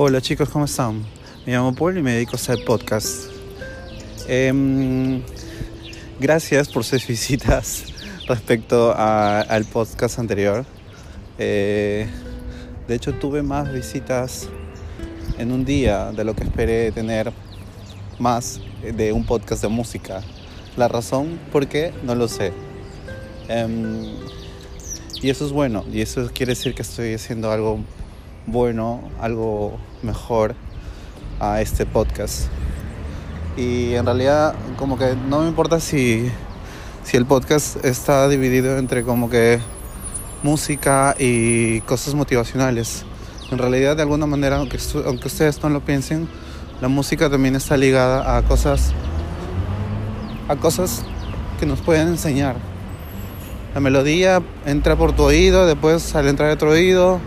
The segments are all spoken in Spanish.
Hola chicos, ¿cómo están? Me llamo Paul y me dedico a hacer podcast. Em, gracias por sus visitas respecto al podcast anterior. Eh, de hecho, tuve más visitas en un día de lo que esperé tener más de un podcast de música. La razón por qué no lo sé. Em, y eso es bueno, y eso quiere decir que estoy haciendo algo bueno, algo mejor a este podcast. Y en realidad como que no me importa si, si el podcast está dividido entre como que música y cosas motivacionales. En realidad de alguna manera, aunque, aunque ustedes no lo piensen, la música también está ligada a cosas, a cosas que nos pueden enseñar. La melodía entra por tu oído, después al entrar otro oído,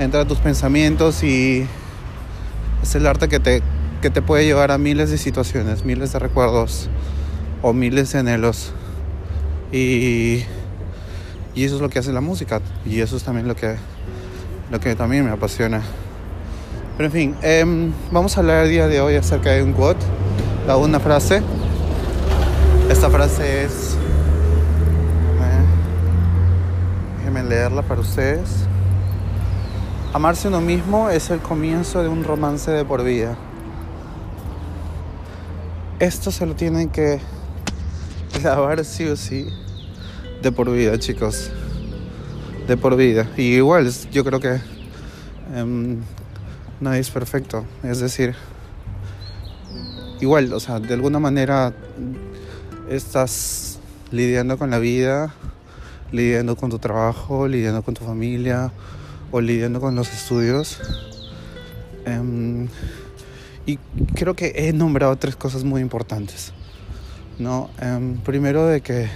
entra a tus pensamientos y es el arte que te, que te puede llevar a miles de situaciones, miles de recuerdos o miles de anhelos. Y, y eso es lo que hace la música y eso es también lo que, lo que también me apasiona. Pero en fin, em, vamos a hablar el día de hoy acerca de un quote, la una frase. Esta frase es... Eh, déjenme leerla para ustedes. Amarse uno mismo es el comienzo de un romance de por vida. Esto se lo tienen que lavar sí o sí de por vida, chicos. De por vida. Y igual, yo creo que um, nadie es perfecto. Es decir, igual, o sea, de alguna manera estás lidiando con la vida, lidiando con tu trabajo, lidiando con tu familia o lidiando con los estudios. Em, y creo que he nombrado tres cosas muy importantes. ¿no? Em, primero de que,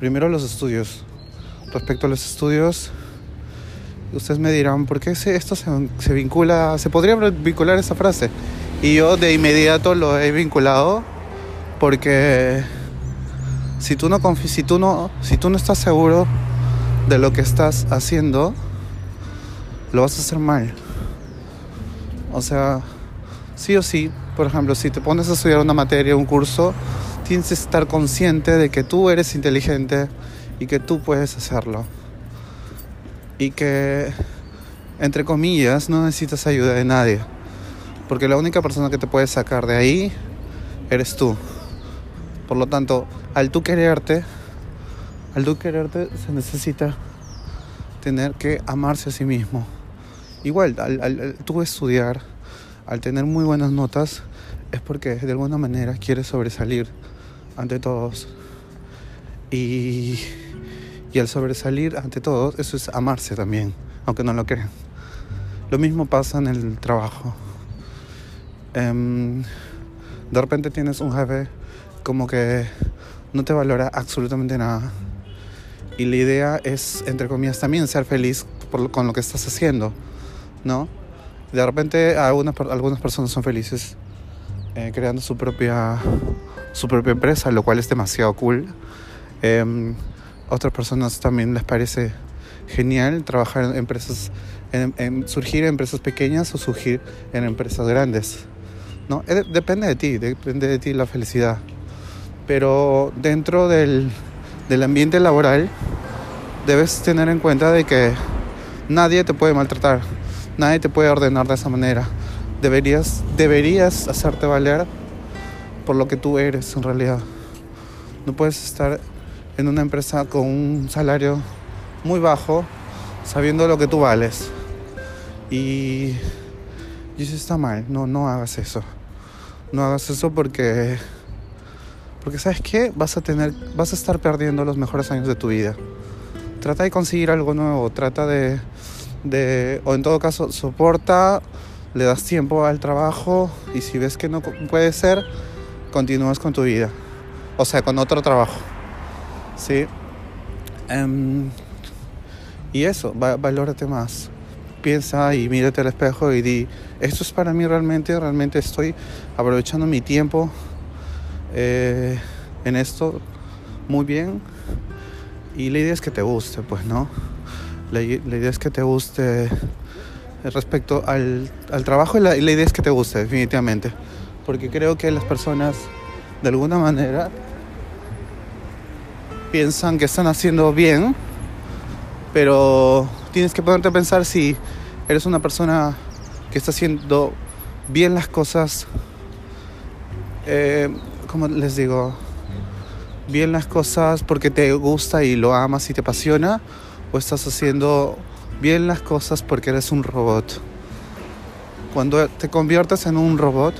primero los estudios. Respecto a los estudios, ustedes me dirán, ¿por qué esto se, se vincula, se podría vincular esa frase? Y yo de inmediato lo he vinculado porque si tú no si tú no, si tú no estás seguro de lo que estás haciendo, lo vas a hacer mal. O sea, sí o sí, por ejemplo, si te pones a estudiar una materia, un curso, tienes que estar consciente de que tú eres inteligente y que tú puedes hacerlo. Y que, entre comillas, no necesitas ayuda de nadie. Porque la única persona que te puede sacar de ahí eres tú. Por lo tanto, al tú quererte, al tú quererte se necesita tener que amarse a sí mismo. Igual, al, tú estudiar, al tener muy buenas notas, es porque de alguna manera quieres sobresalir ante todos. Y, y al sobresalir ante todos, eso es amarse también, aunque no lo crean. Lo mismo pasa en el trabajo. Em, de repente tienes un jefe como que no te valora absolutamente nada. Y la idea es, entre comillas, también ser feliz con lo que estás haciendo. ¿No? De repente algunas, algunas personas son felices eh, creando su propia, su propia empresa, lo cual es demasiado cool. Eh, otras personas también les parece genial trabajar en empresas, en, surgir en empresas pequeñas o surgir en empresas grandes. ¿no? Eh, depende de ti, depende de ti la felicidad. Pero dentro del, del ambiente laboral debes tener en cuenta de que nadie te puede maltratar Nadie te puede ordenar de esa manera. Deberías, deberías hacerte valer por lo que tú eres en realidad. No puedes estar en una empresa con un salario muy bajo sabiendo lo que tú vales. Y, y eso está mal. No, no hagas eso. No hagas eso porque porque sabes qué, vas a tener vas a estar perdiendo los mejores años de tu vida. Trata de conseguir algo nuevo, trata de o en todo caso, soporta, le das tiempo al trabajo y si ves que no puede ser, continúas con tu vida. O sea, con otro trabajo. ¿Sí? Em, y eso, valórate más. Piensa y mírate al espejo y di, esto es para mí realmente, realmente estoy aprovechando mi tiempo eh, en esto muy bien. Y la idea es que te guste, pues, ¿no? La, idea es que te guste respecto al, al trabajo y la, idea es que te guste, definitivamente. Porque creo que las personas, de alguna manera, piensan que están haciendo bien, pero tienes que ponerte a pensar si eres una persona que está haciendo bien las cosas, eh, como les digo, bien las cosas porque te gusta y lo amas y te apasiona, o estás haciendo bien las cosas porque eres un robot. Cuando te conviertes en un robot,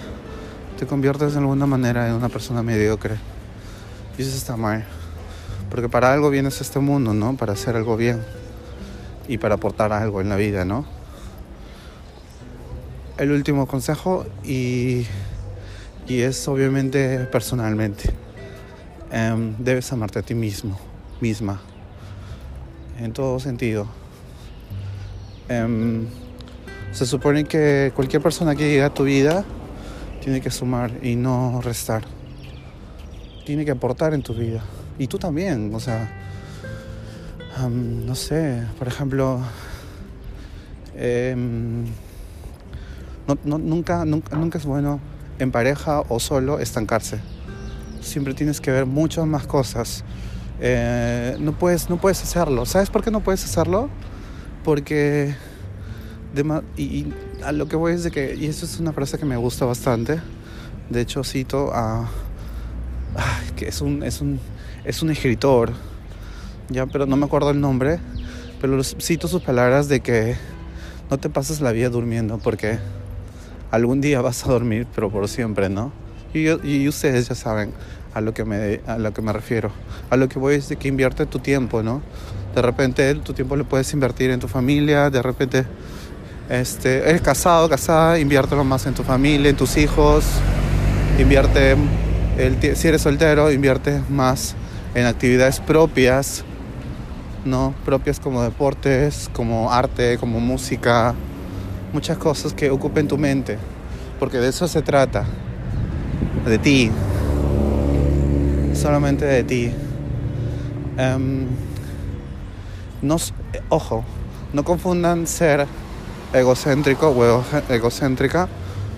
te conviertes de alguna manera en una persona mediocre. Y eso está mal. Porque para algo vienes a este mundo, ¿no? Para hacer algo bien. Y para aportar algo en la vida, ¿no? El último consejo y, y es obviamente personalmente. Em, debes amarte a ti mismo, misma. En todo sentido. Em, se supone que cualquier persona que llegue a tu vida tiene que sumar y no restar. Tiene que aportar en tu vida. Y tú también, o sea, um, no sé, por ejemplo, no, no, nunca, nunca, nunca es bueno en pareja o solo estancarse. Siempre tienes que ver muchas más cosas. Eh, no, puedes, no puedes hacerlo. ¿Sabes por qué no puedes hacerlo? Porque... y, y a lo que voy es de que, y eso es una frase que me gusta bastante, de hecho cito a, que es un, es un, es un escritor, ya, pero no me acuerdo el nombre, pero cito sus palabras de que no te pases la vida durmiendo porque algún día vas a dormir, pero por siempre, ¿no? Y, y ustedes ya saben a lo que me, a lo que me refiero. A lo que voy es de que invierte tu tiempo, ¿no? De repente tu tiempo lo puedes invertir en tu familia, de repente este, eres casado, casada, inviértelo más en tu familia, en tus hijos. Invierte, el, si eres soltero, invierte más en actividades propias, ¿no? Propias como deportes, como arte, como música, muchas cosas que ocupen tu mente, porque de eso se trata, de ti, solamente de ti. Um, no, ojo, no confundan ser egocéntrico o egocéntrica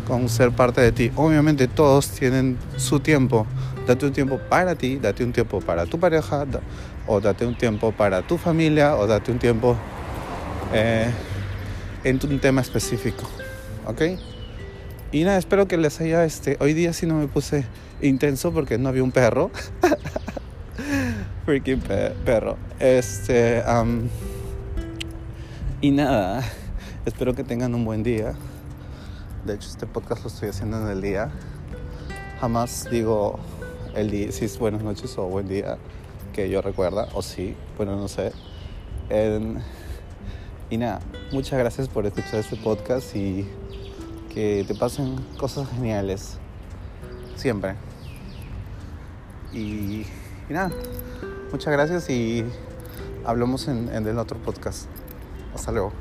con ser parte de ti. Obviamente todos tienen su tiempo. Date un tiempo para ti, date un tiempo para tu pareja, o date un tiempo para tu familia, o date un tiempo eh, en un tema específico. ¿Ok? Y nada, espero que les haya este. Hoy día sí no me puse intenso porque no había un perro. Freaking perro. Este. Y nada. Espero que tengan un buen día. De hecho, este podcast lo estoy haciendo en el día. Jamás digo el día, si es buenas noches o buen día que yo recuerda, o sí, bueno, no sé. y nada, muchas gracias por escuchar este podcast y que te pasen cosas geniales. Siempre. Y, nada, muchas gracias y hablamos en, en el otro podcast. Hasta luego.